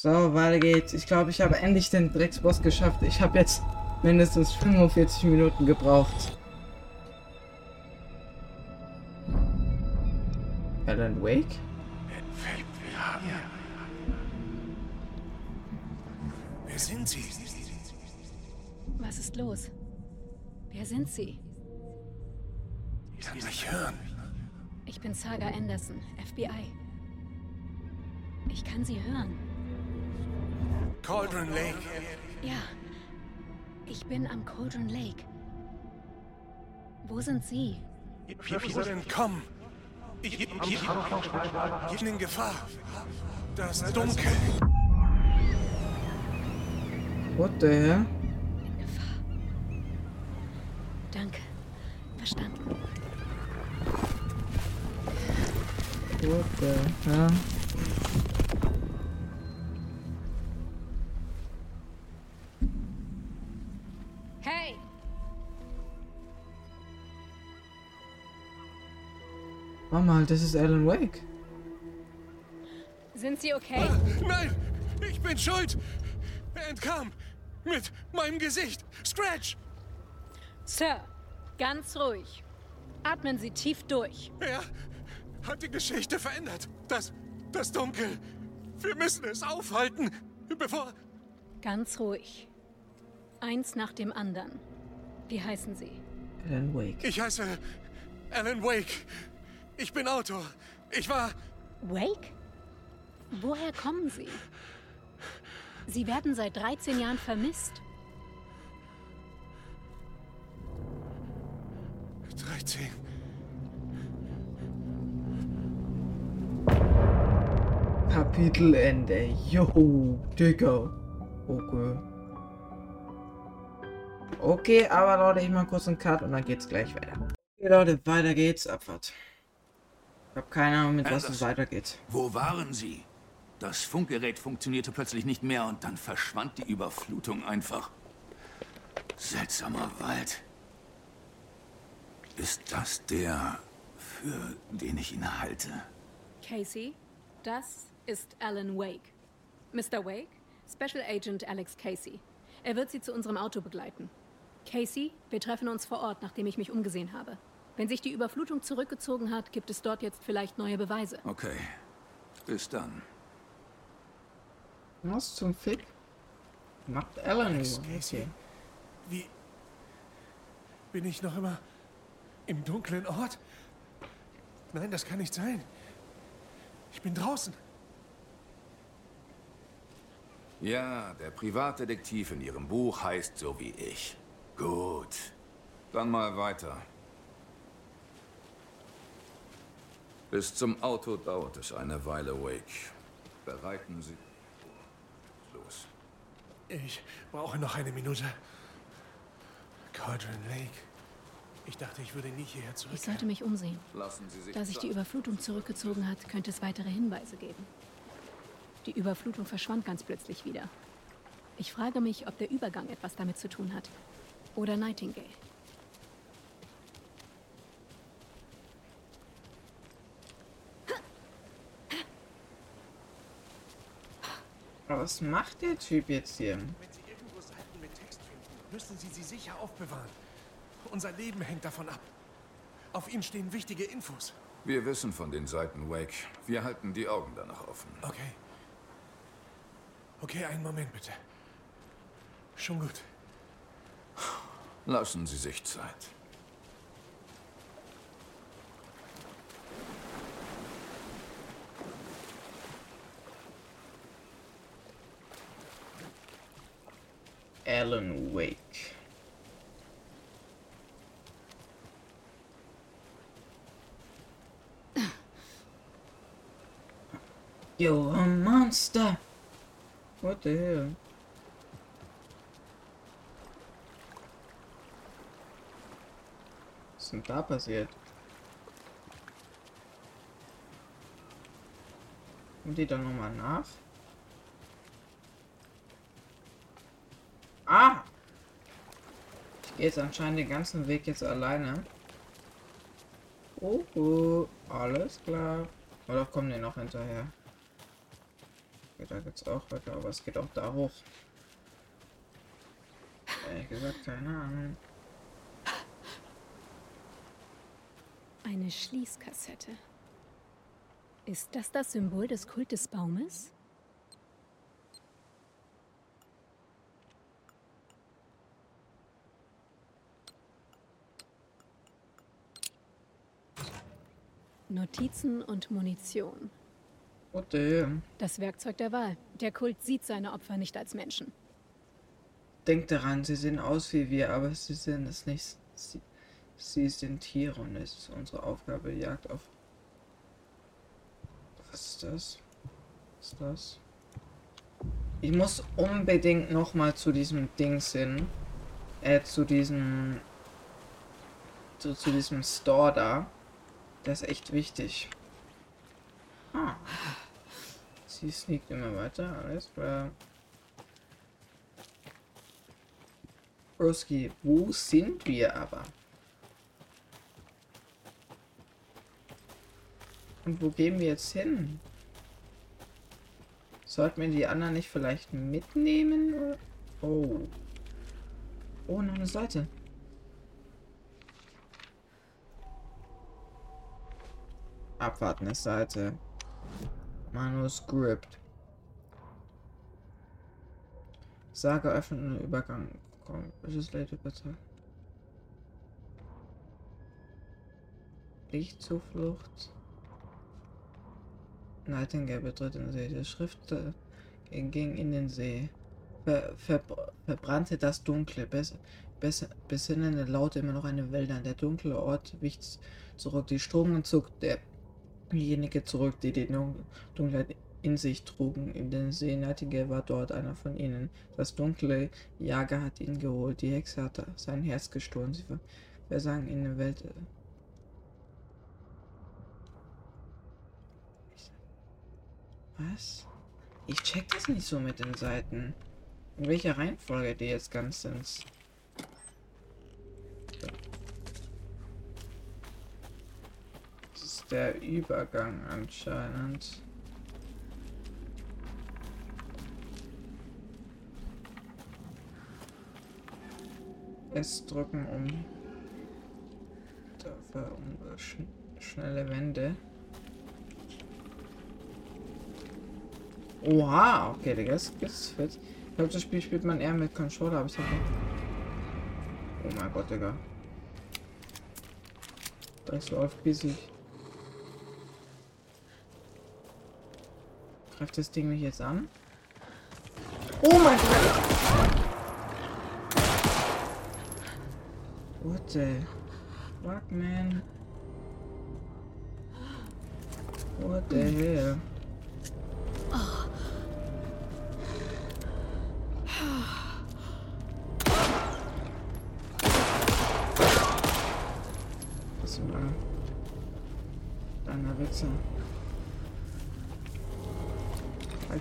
So, weiter geht's. Ich glaube, ich habe endlich den Drecksboss geschafft. Ich habe jetzt mindestens 45 Minuten gebraucht. Alan Wake? Wer sind Sie? Was ist los? Wer sind Sie? Ich kann mich hören. Ich bin Saga Anderson, FBI. Ich kann Sie hören. Cauldron Lake. Ja. Ich bin am Cauldron Lake. Wo sind Sie? Wir wurden entkommen. Ich, ich, ich, ich bin in Gefahr. Das Dunkel. What the hell? In Gefahr. Danke. Verstanden. What the hell? Hey! Warte mal, das ist Alan Wake. Sind Sie okay? Nein, ich bin schuld. Er entkam. Mit meinem Gesicht. Scratch. Sir, ganz ruhig. Atmen Sie tief durch. Er hat die Geschichte verändert. Das, das Dunkel. Wir müssen es aufhalten, bevor... Ganz ruhig. Eins nach dem anderen. Wie heißen Sie? Alan Wake. Ich heiße Alan Wake. Ich bin Autor. Ich war... Wake? Woher kommen Sie? Sie werden seit 13 Jahren vermisst. 13. Kapitelende. Yo, Digga. Okay. Okay, aber Leute, ich mach kurz einen Cut und dann geht's gleich weiter. Okay, Leute, weiter geht's. Abfahrt. Ich hab keine Ahnung, mit was es weitergeht. Wo waren Sie? Das Funkgerät funktionierte plötzlich nicht mehr und dann verschwand die Überflutung einfach. Seltsamer Wald. Ist das der, für den ich ihn halte? Casey, das ist Alan Wake. Mr. Wake, Special Agent Alex Casey. Er wird Sie zu unserem Auto begleiten. Casey, wir treffen uns vor Ort, nachdem ich mich umgesehen habe. Wenn sich die Überflutung zurückgezogen hat, gibt es dort jetzt vielleicht neue Beweise. Okay. Bis dann. Was zum Fick? Macht Alan Alex. Casey. Okay. Wie... Bin ich noch immer im dunklen Ort? Nein, das kann nicht sein. Ich bin draußen. Ja, der Privatdetektiv in Ihrem Buch heißt so wie ich. Gut. Dann mal weiter. Bis zum Auto dauert es eine Weile, Wake. Bereiten Sie... Los. Ich brauche noch eine Minute. Cauldron Lake. Ich dachte, ich würde nie hierher Ich zurück. sollte mich umsehen. Lassen Sie sich... Da sich die. Überflutung zurückgezogen hat, könnte es weitere Hinweise geben. Die Überflutung verschwand ganz plötzlich wieder. Ich frage mich, ob der Übergang etwas damit zu tun hat. Oder Nightingale. Aber was macht der Typ jetzt hier? Wenn Sie irgendwo Seiten mit Text finden, müssen Sie sie sicher aufbewahren. Unser Leben hängt davon ab. Auf ihnen stehen wichtige Infos. Wir wissen von den Seiten, Wake. Wir halten die Augen danach offen. Okay. Okay, einen Moment bitte. Schon gut. Lassen Sie sich Zeit. Alan Wake. You're a monster. What the hell? Ist denn da passiert? Kommt die dann nochmal nach? Ah! Ich gehe jetzt anscheinend den ganzen Weg jetzt alleine. Oh, oh, alles klar. Oder kommen die noch hinterher? Okay, da geht's auch weiter, aber es geht auch da hoch. Ehrlich gesagt, keine Ahnung. Eine Schließkassette. Ist das das Symbol des Kult des Baumes? Notizen und Munition. Oh damn. Das Werkzeug der Wahl. Der Kult sieht seine Opfer nicht als Menschen. Denkt daran, sie sehen aus wie wir, aber sie sind es nicht. Sie, sie sind Tiere und es ist unsere Aufgabe, Jagd auf. Was ist das? Was ist das? Ich muss unbedingt noch mal zu diesem Dings hin. Äh, zu diesem. Zu, zu diesem Store da. Das ist echt wichtig. Ah. Sie sneakt immer weiter, alles klar. Broski, wo sind wir aber? Und wo gehen wir jetzt hin? Sollten wir die anderen nicht vielleicht mitnehmen? Oh. Oh, noch eine Seite. Abwartende Seite. Manuskript. Sage öffnen Übergang. Legislative bitte. Lichtzuflucht. Nightingale betritt den See. Die Schrift äh, ging in den See. Ver, ver, verbrannte das Dunkle. Bes, bes, besinnende Laute immer noch eine Wälder. Der dunkle Ort wich zurück. Die Stromung zog derjenige zurück, die die Dunkelheit in sich trugen. In den See Nightingale war dort einer von ihnen. Das dunkle Jager hat ihn geholt. Die Hexe hatte sein Herz gestohlen. Sie versank in der Welt. Was? Ich check das nicht so mit den Seiten. In welcher Reihenfolge die jetzt ganz sind. Das ist der Übergang anscheinend. S drücken, um dafür um sch schnelle Wände. Oha, okay, der ist, ist fit. Ich glaube, das Spiel spielt man eher mit Controller, aber ich habe Oh mein Gott, Digga. Das läuft busy. Greift das Ding mich jetzt an? Oh mein Gott! What the fuck, man? What the hell?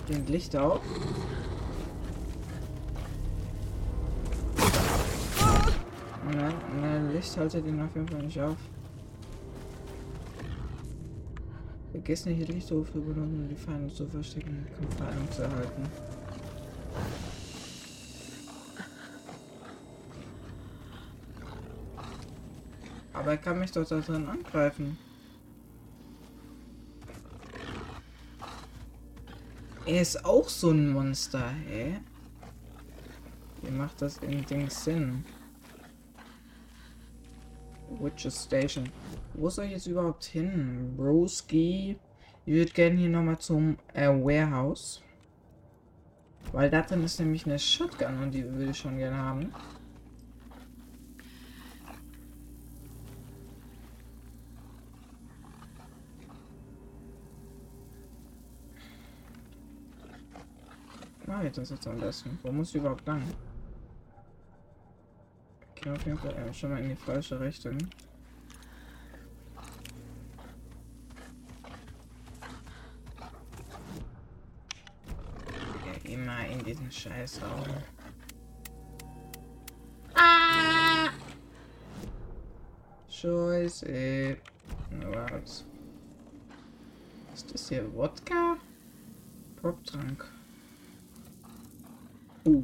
Den Licht auf. Nein, nein, Licht haltet ihn auf jeden Fall nicht auf. Vergiss nicht, Lichtrufe zu benutzen, um die Feinde zu verstecken und Kampfheilung zu erhalten. Aber er kann mich doch da drin angreifen. Er ist auch so ein Monster, hä? Wie macht das in Ding Sinn? Witches Station. Wo soll ich jetzt überhaupt hin? Broski. Ich würde gerne hier nochmal zum äh, Warehouse. Weil da drin ist nämlich eine Shotgun und die will ich schon gerne haben. Mach ich das jetzt am besten? Wo muss ich überhaupt lang? Okay, auf jeden Fall äh, schon mal in die falsche Richtung. Ja, mal in diesen Scheißraum. Ah! Scheiße. Was? Ist das hier Wodka? Kopftrank. Uh.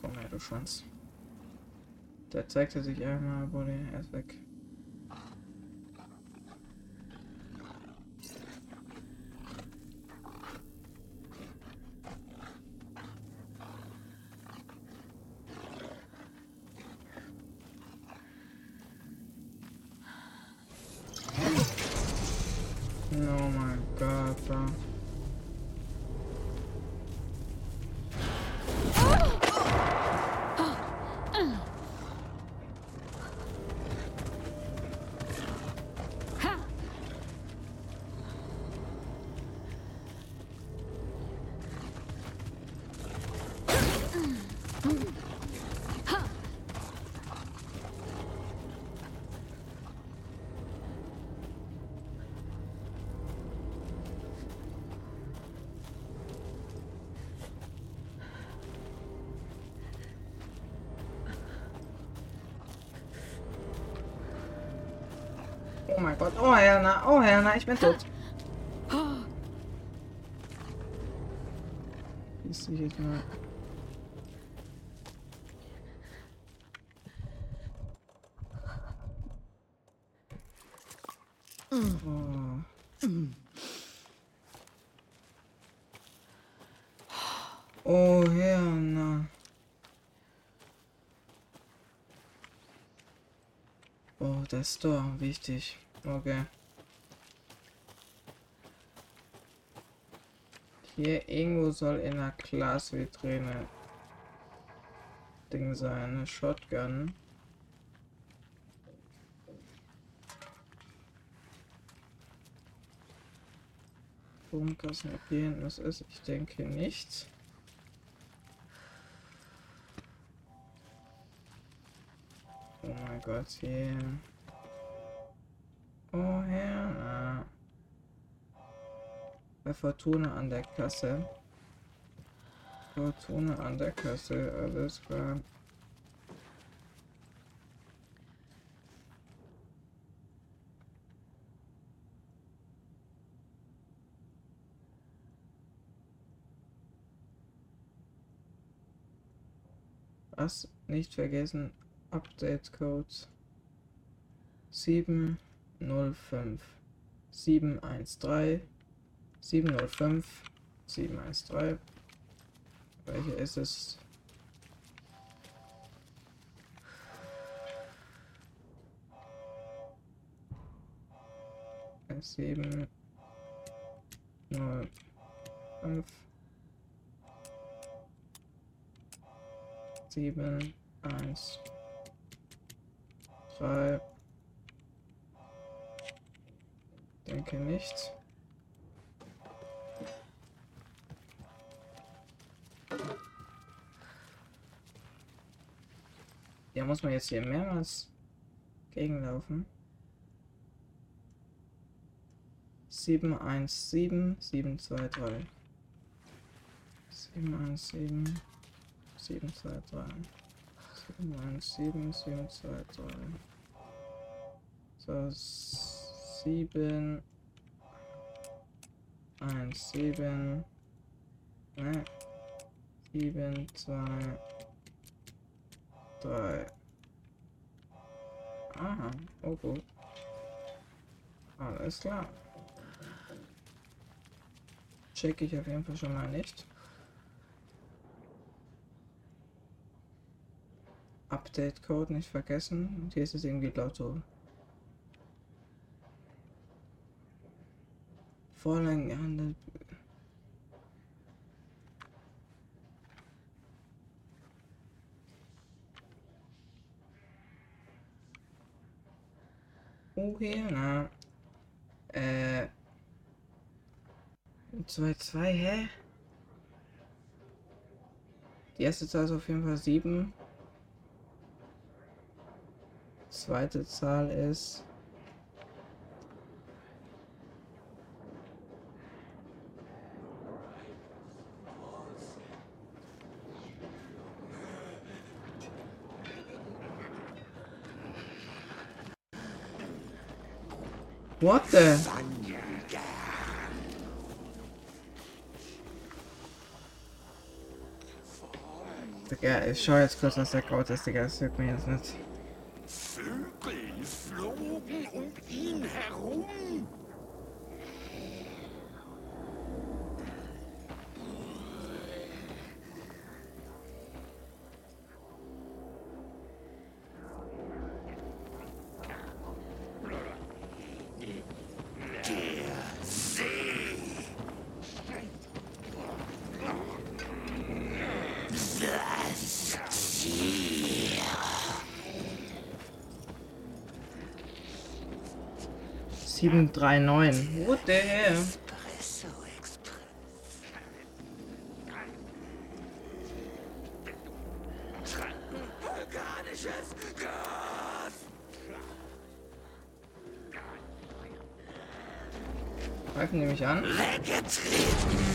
Komm her, du Schwanz. Der zeigte sich einmal, wurde erst weg. Mein Gott. Oh Helena. Oh Helena, ich bin tot. Ist ich jetzt mal. Oh. Oh Helena. Oh, der Store, wichtig. Okay. Hier irgendwo soll in der Glasvitrine Ding sein, eine Shotgun. Stromkasten, ob hier hinten was ist, ich denke nicht. Oh mein Gott, hier. Oh äh, ja. Bei Fortuna an der Kasse. Fortuna an der Kasse, alles klar. Was nicht vergessen, Update Code 7 05 713 705 713. Welche ist es? Sieben null fünf sieben eins drei denke nicht. Ja muss man jetzt hier mehrmals gegenlaufen. 717 723 717 723 717 723 so 7 1 7 ne? 7 2 3 aha oh gut. Alles klar. Check ich auf jeden Fall schon mal nicht. Update Code nicht vergessen. Und hier ist es irgendwie laut Vorlagen gehandelt. Hier, na. Äh. 2, 2, hä? Die erste Zahl ist auf jeden Fall 7. Zweite Zahl ist What the? But yeah, it's sure it's because I said God just to get a super, isn't it? 3,9. What the hell? Greifen die mich an? Weggetreten!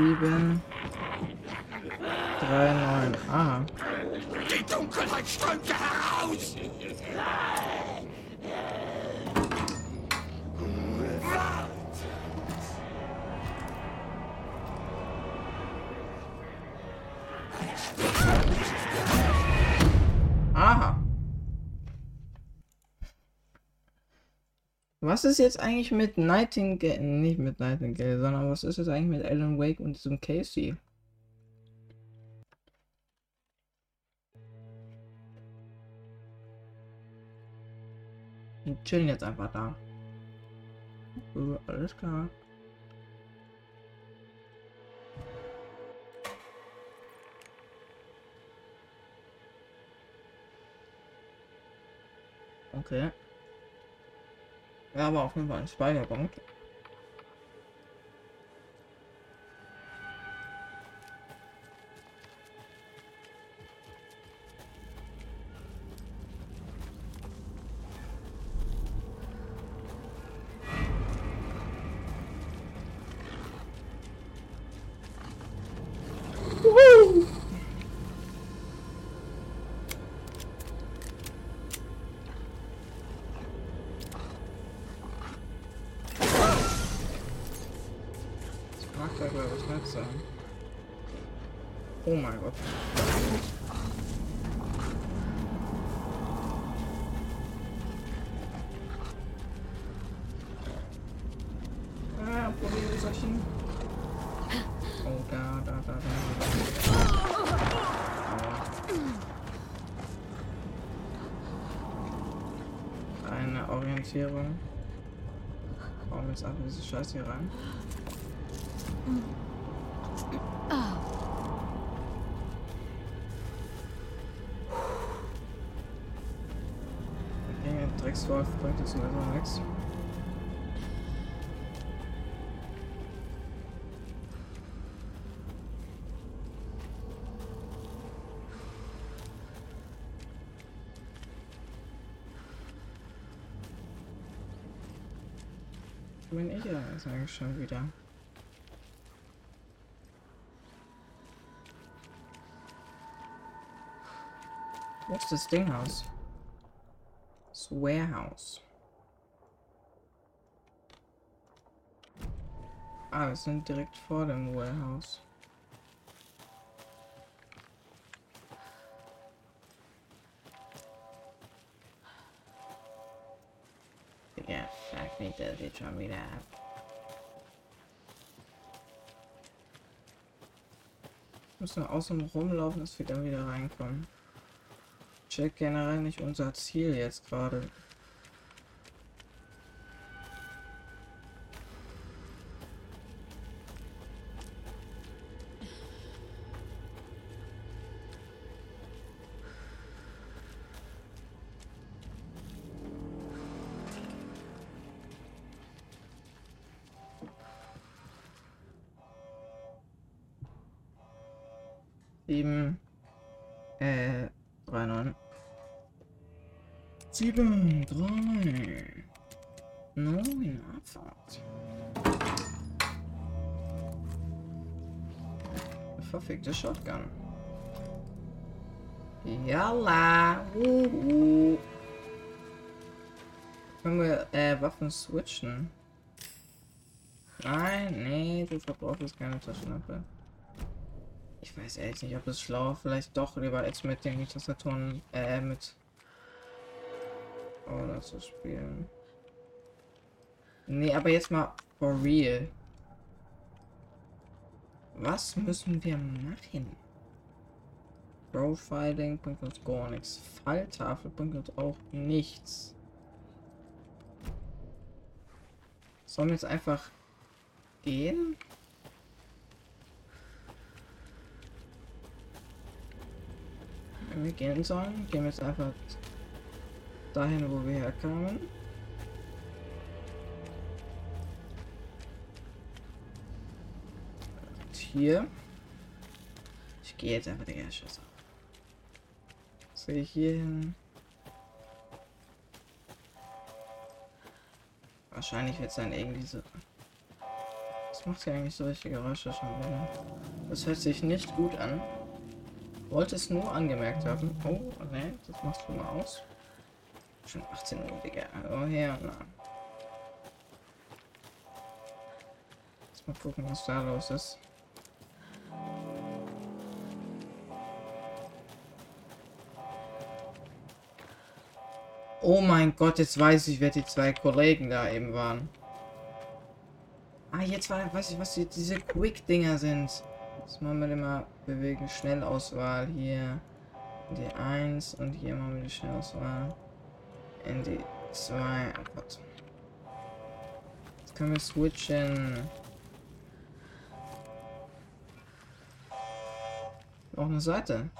Sieben. Drei neun. Ah. Die Dunkelheit strömte heraus. Was ist jetzt eigentlich mit Nightingale? Nicht mit Nightingale, sondern was ist jetzt eigentlich mit Alan Wake und diesem Casey? Die chillen jetzt einfach da. Uh, alles klar. Okay. Ja, aber auf jeden Fall ein Speicherpunkt. Warum jetzt einfach diese Scheiße hier rein? Okay, Dreckswolf bringt jetzt sowieso nichts. Ja jetzt eigentlich schon wieder? Wo ist das Dinghaus? Das Warehouse. Ah, wir sind direkt vor dem Warehouse. Das geht schon wieder ab. Müssen wir außen rumlaufen, dass wir dann wieder reinkommen. Check generell nicht unser Ziel jetzt gerade. 7, 3, 9, Abfahrt. Verfickte Shotgun. Jalla. Uhu. Können wir äh, Waffen switchen? Nein, nee, du verbrauchst jetzt keine Taschenlampe. Ich weiß ehrlich nicht, ob es schlauer vielleicht doch lieber ist mit den Tastaturen, äh, mit oder zu spielen. Nee, aber jetzt mal for real. Was müssen wir machen? Profiling bringt uns gar nichts. Falltafel bringt uns auch nichts. Sollen wir jetzt einfach gehen? Wenn wir gehen sollen, gehen wir jetzt einfach dahin, wo wir herkamen. Und hier. Ich gehe jetzt einfach der Scheiße. Sehe ich hier hin. Wahrscheinlich wird es dann irgendwie so. Das macht ja eigentlich so richtige Geräusche schon wieder. Das hört sich nicht gut an. Wollte es nur angemerkt haben. Oh, ne, das machst du mal aus. Schon 18 Uhr, Digga. Oh her, na. Jetzt mal gucken, was da los ist. Oh mein Gott, jetzt weiß ich, wer die zwei Kollegen da eben waren. Ah, jetzt war, weiß ich, was die, diese Quick-Dinger sind. Das machen wir immer bewegen. Schnellauswahl hier. Die 1 und hier machen wir die Schnellauswahl. In die 2. Oh Gott. Jetzt können wir switchen. Noch eine Seite.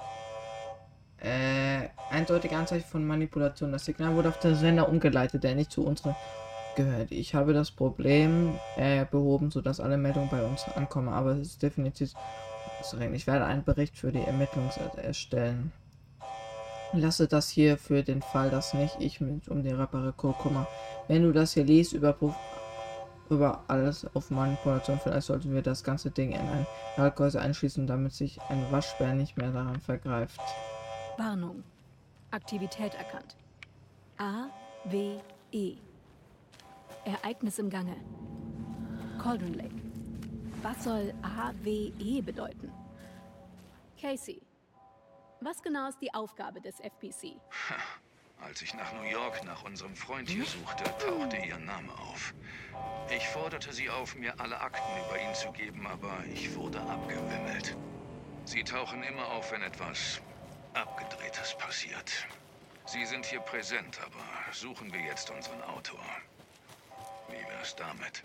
Äh, eindeutige Anzeichen von Manipulation. Das Signal wurde auf der Sender umgeleitet, der nicht zu unserer gehört. Ich habe das Problem äh, behoben, sodass alle Meldungen bei uns ankommen, aber es ist definitiv Ich werde einen Bericht für die Ermittlung erstellen. Lasse das hier für den Fall, dass nicht ich mit um die Reparatur komme. Wenn du das hier liest, überprüf über alles auf Manipulation. Vielleicht sollten wir das ganze Ding in ein Schaltgehäuse einschließen, damit sich ein Waschbär nicht mehr daran vergreift. Warnung. Aktivität erkannt. A, W, E. Ereignis im Gange. Cauldron Lake. Was soll AWE bedeuten? Casey, was genau ist die Aufgabe des FPC? Als ich nach New York nach unserem Freund hier suchte, tauchte ihr Name auf. Ich forderte sie auf, mir alle Akten über ihn zu geben, aber ich wurde abgewimmelt. Sie tauchen immer auf, wenn etwas Abgedrehtes passiert. Sie sind hier präsent, aber suchen wir jetzt unseren Autor. Wie wär's damit?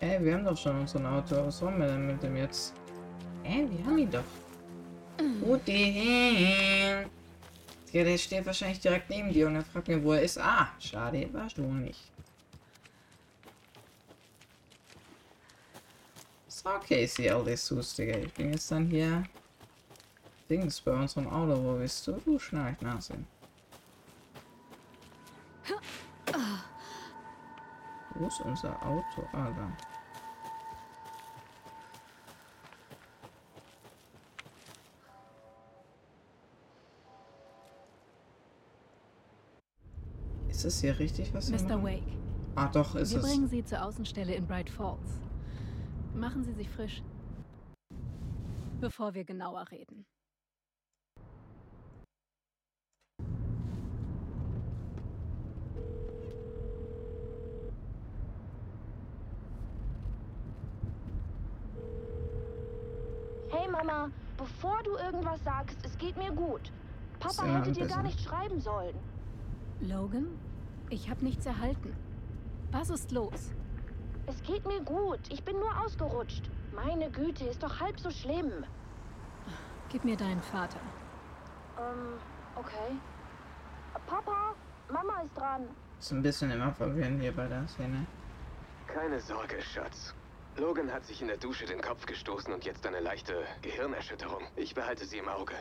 Ey, wir haben doch schon unseren Autor. Was wollen wir denn mit dem jetzt? Ey, wir haben ihn doch. Wo den? Der steht wahrscheinlich direkt neben dir und er fragt mir, wo er ist. Ah, schade, warst du nicht. So, Casey, all das Digga. Ich bin jetzt dann hier Dings bei unserem Auto. Wo bist du? Du Schnarchnase. Wo ist unser Auto? Ah, da. Ist es hier richtig, was wir Mr. machen? Wake, Ah, doch, ist wir es. bringen Sie zur Außenstelle in Bright Falls. Machen Sie sich frisch. Bevor wir genauer reden. Hey Mama, bevor du irgendwas sagst, es geht mir gut. Papa hätte dir besser. gar nicht schreiben sollen. Logan, ich habe nichts erhalten. Was ist los? Es geht mir gut. Ich bin nur ausgerutscht. Meine Güte, ist doch halb so schlimm. Gib mir deinen Vater. Ähm, okay. Papa, Mama ist dran. Ist ein bisschen immer verwirrend hier bei der Szene. Keine Sorge, Schatz. Logan hat sich in der Dusche den Kopf gestoßen und jetzt eine leichte Gehirnerschütterung. Ich behalte sie im Auge.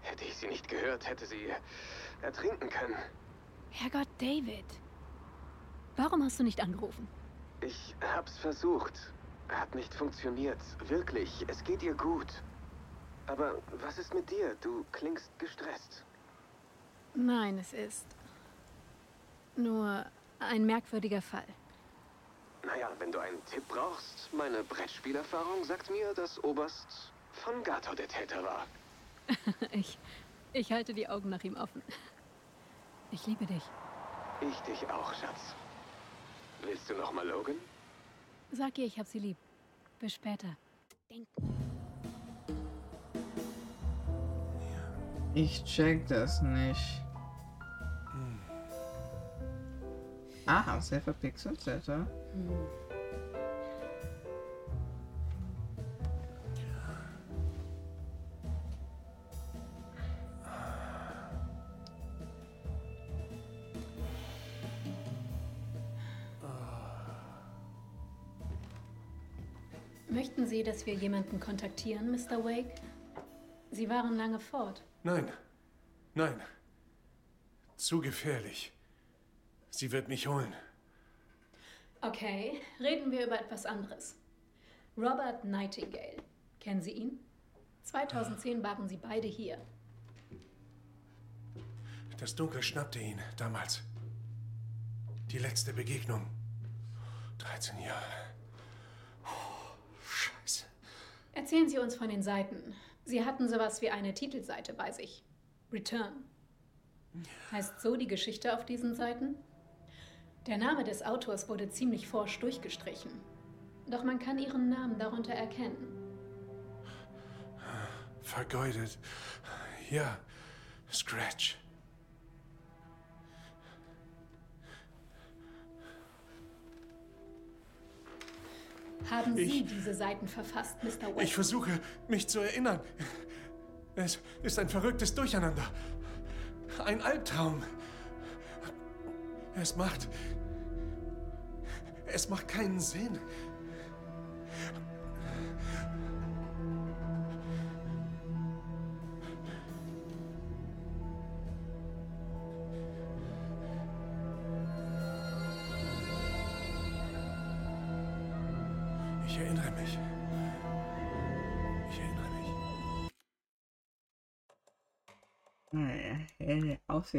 Hätte ich sie nicht gehört, hätte sie ertrinken können. Herrgott, David. Warum hast du nicht angerufen? Ich hab's versucht. Hat nicht funktioniert. Wirklich, es geht ihr gut. Aber was ist mit dir? Du klingst gestresst. Nein, es ist nur ein merkwürdiger Fall. Naja, wenn du einen Tipp brauchst, meine Brettspielerfahrung sagt mir, dass Oberst von Gato der Täter war. Ich, ich halte die Augen nach ihm offen. Ich liebe dich. Ich dich auch, Schatz. Willst du noch mal Logan? Sag ihr, ich hab sie lieb. Bis später. Ich check das nicht. Ah, sehr verpixelt, sehr toll. Dass wir jemanden kontaktieren, Mr. Wake? Sie waren lange fort. Nein. Nein. Zu gefährlich. Sie wird mich holen. Okay, reden wir über etwas anderes. Robert Nightingale. Kennen Sie ihn? 2010 waren sie beide hier. Das Dunkel schnappte ihn damals. Die letzte Begegnung. 13 Jahre. Oh, Scheiße. Erzählen Sie uns von den Seiten. Sie hatten sowas wie eine Titelseite bei sich. Return. Heißt so die Geschichte auf diesen Seiten? Der Name des Autors wurde ziemlich forsch durchgestrichen. Doch man kann ihren Namen darunter erkennen. Vergeudet. Ja. Scratch. Haben Sie Ich- diese Seiten verfasst, Mr. Wake? Ich versuche, mich zu erinnern. Es ist ein verrücktes Durcheinander. Ein Albtraum. Es macht. Es macht keinen Sinn.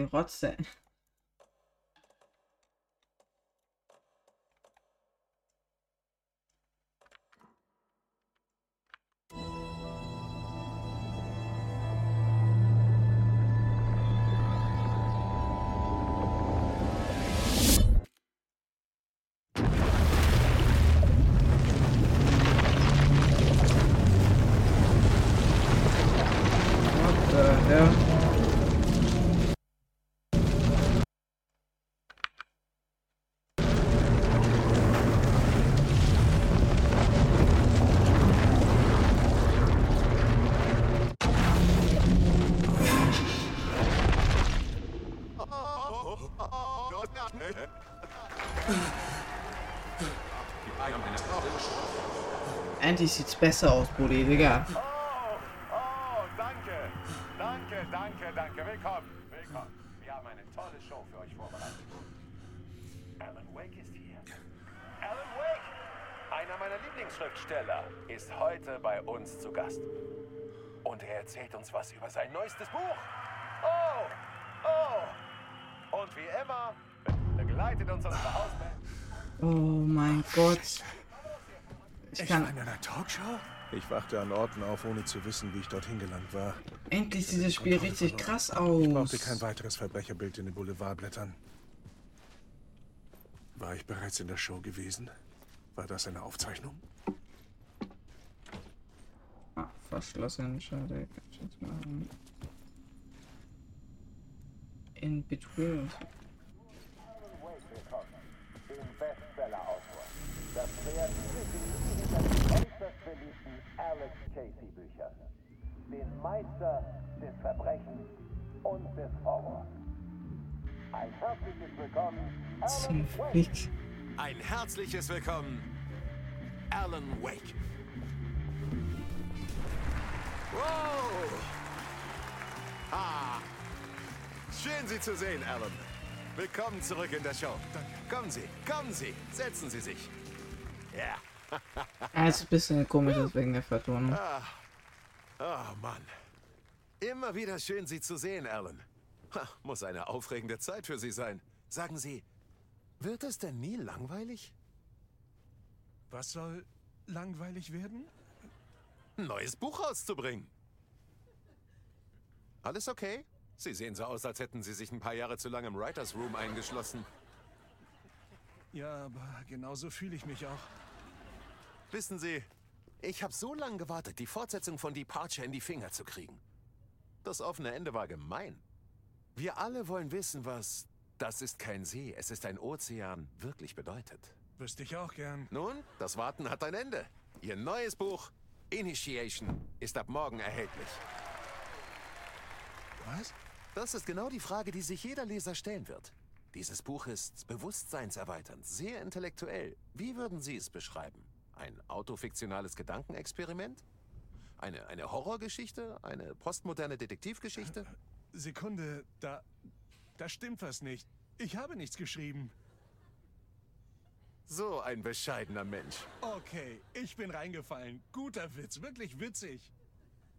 Rotze. Endlich sieht's besser aus, Buddy, Digga. Oh, oh, danke. Danke, danke, danke. Willkommen, willkommen. Wir haben eine tolle Show für euch vorbereitet. Alan Wake ist hier. Alan Wake, einer meiner Lieblingsschriftsteller, ist heute bei uns zu Gast. Und er erzählt uns was über sein neuestes Buch. Oh, oh. Und wie immer begleitet uns unsere Hausband. Oh mein Gott. Ich Ich war kann in einer Talkshow? Ich wachte an Orten auf, ohne zu wissen, wie ich dorthin gelangt war. endlich sieht das Spiel richtig krass Ich brauchte aus. kein weiteres Verbrecherbild in den Boulevardblättern. War ich bereits in der Show gewesen? War das eine Aufzeichnung? Ah, verschlossen, schade. Kann ich jetzt machen. In between. Das den beliebten Alex Casey-Büchern. Den Meister des Verbrechens und des Horrors. Ein herzliches Willkommen, Zum Alan Wake. Ein herzliches Willkommen, Alan Wake. Wow! Ah! Schön, Sie zu sehen, Alan. Willkommen zurück in der Show. Kommen Sie, kommen Sie, setzen Sie sich. Ja. Ah, ist ein bisschen komisch wegen der Vertonung. Ah, Oh Mann. Immer wieder schön, Sie zu sehen, Alan. Ha, muss eine aufregende Zeit für Sie sein. Sagen Sie, wird es denn nie langweilig? Was soll langweilig werden? Ein neues Buch rauszubringen. Alles okay? Sie sehen so aus, als hätten Sie sich ein paar Jahre zu lange im Writers Room eingeschlossen. Ja, aber genauso fühle ich mich auch. Wissen Sie, ich habe so lange gewartet, die Fortsetzung von Departure in die Finger zu kriegen. Das offene Ende war gemein. Wir alle wollen wissen, was das ist kein See, es ist ein Ozean wirklich bedeutet. Wüsste ich auch gern. Nun, das Warten hat ein Ende. Ihr neues Buch Initiation ist ab morgen erhältlich. Was? Das ist genau die Frage, die sich jeder Leser stellen wird. Dieses Buch ist bewusstseinserweiternd, sehr intellektuell. Wie würden Sie es beschreiben? Ein autofiktionales Gedankenexperiment? Eine, eine Horrorgeschichte? Eine postmoderne Detektivgeschichte? Sekunde, da. Da stimmt was nicht. Ich habe nichts geschrieben. So ein bescheidener Mensch. Okay, ich bin reingefallen. Guter Witz, wirklich witzig.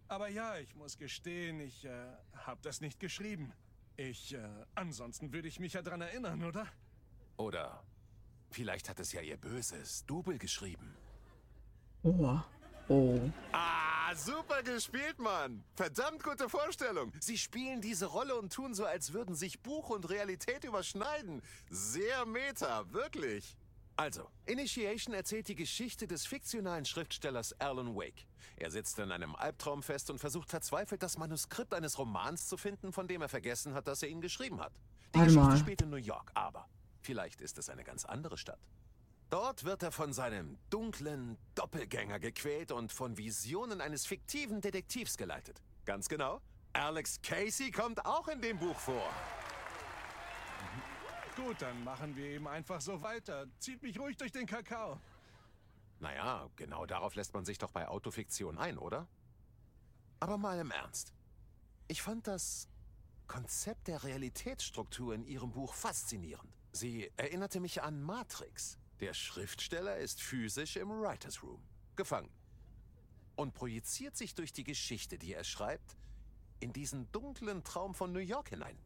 Aber ja, ich muss gestehen, ich äh, habe das nicht geschrieben. Ich, äh, ansonsten würde ich mich ja dran erinnern, oder? Oder vielleicht hat es ja ihr böses Double geschrieben. Oh. Oh. Ah, super gespielt, Mann. Verdammt gute Vorstellung. Sie spielen diese Rolle und tun so, als würden sich Buch und Realität überschneiden. Sehr meta, wirklich. Also, Initiation erzählt die Geschichte des fiktionalen Schriftstellers Alan Wake. Er sitzt in einem Albtraum fest und versucht verzweifelt, das Manuskript eines Romans zu finden, von dem er vergessen hat, dass er ihn geschrieben hat. Die Warte Geschichte mal. spielt in New York, aber vielleicht ist es eine ganz andere Stadt. Dort wird er von seinem dunklen Doppelgänger gequält und von Visionen eines fiktiven Detektivs geleitet. Ganz genau. Alex Casey kommt auch in dem Buch vor. Gut, dann machen wir eben einfach so weiter. Zieht mich ruhig durch den Kakao. Naja, genau darauf lässt man sich doch bei Autofiktion ein, oder? Aber mal im Ernst. Ich fand das Konzept der Realitätsstruktur in Ihrem Buch faszinierend. Sie erinnerte mich an Matrix. Der Schriftsteller ist physisch im Writers Room, gefangen. Und projiziert sich durch die Geschichte, die er schreibt, in diesen dunklen Traum von New York hinein.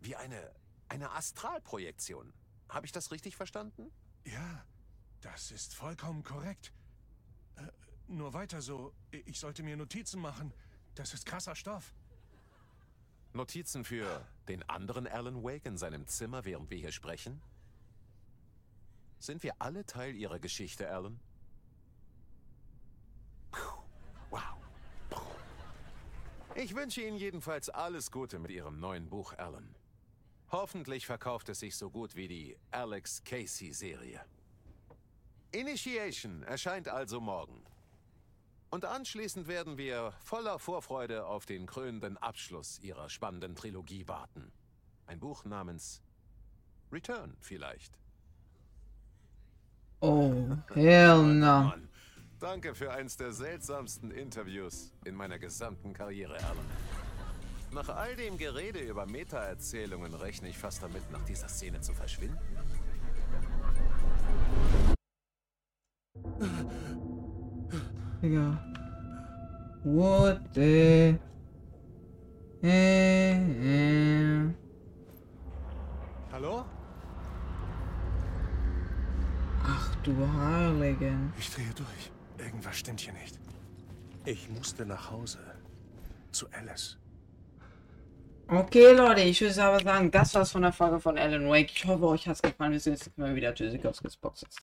Wie eine, eine Astralprojektion. Habe ich das richtig verstanden? Ja, das ist vollkommen korrekt. Äh, nur weiter so. Ich sollte mir Notizen machen. Das ist krasser Stoff. Notizen für den anderen Alan Wake in seinem Zimmer, während wir hier sprechen? Sind wir alle Teil Ihrer Geschichte, Alan? Wow. Ich wünsche Ihnen jedenfalls alles Gute mit Ihrem neuen Buch, Alan. Hoffentlich verkauft es sich so gut wie die Alex Casey-Serie. Initiation erscheint also morgen. Und anschließend werden wir voller Vorfreude auf den krönenden Abschluss Ihrer spannenden Trilogie warten. Ein Buch namens Return vielleicht. Oh, hell no. Danke für eins der seltsamsten Interviews in meiner gesamten Karriere, Alan. Nach all dem Gerede über Meta-Erzählungen rechne ich fast damit, nach dieser Szene zu verschwinden. Digga. What the... Äh, äh. Du Heiligen. Ich drehe durch. Irgendwas stimmt hier nicht. Ich musste nach Hause. Zu Alice. Okay, Leute, ich würde aber sagen, das war's von der Folge von Alan Wake. Ich hoffe, euch hat's gefallen. Wir sehen uns Mal wieder. Tschüssi, Boxes.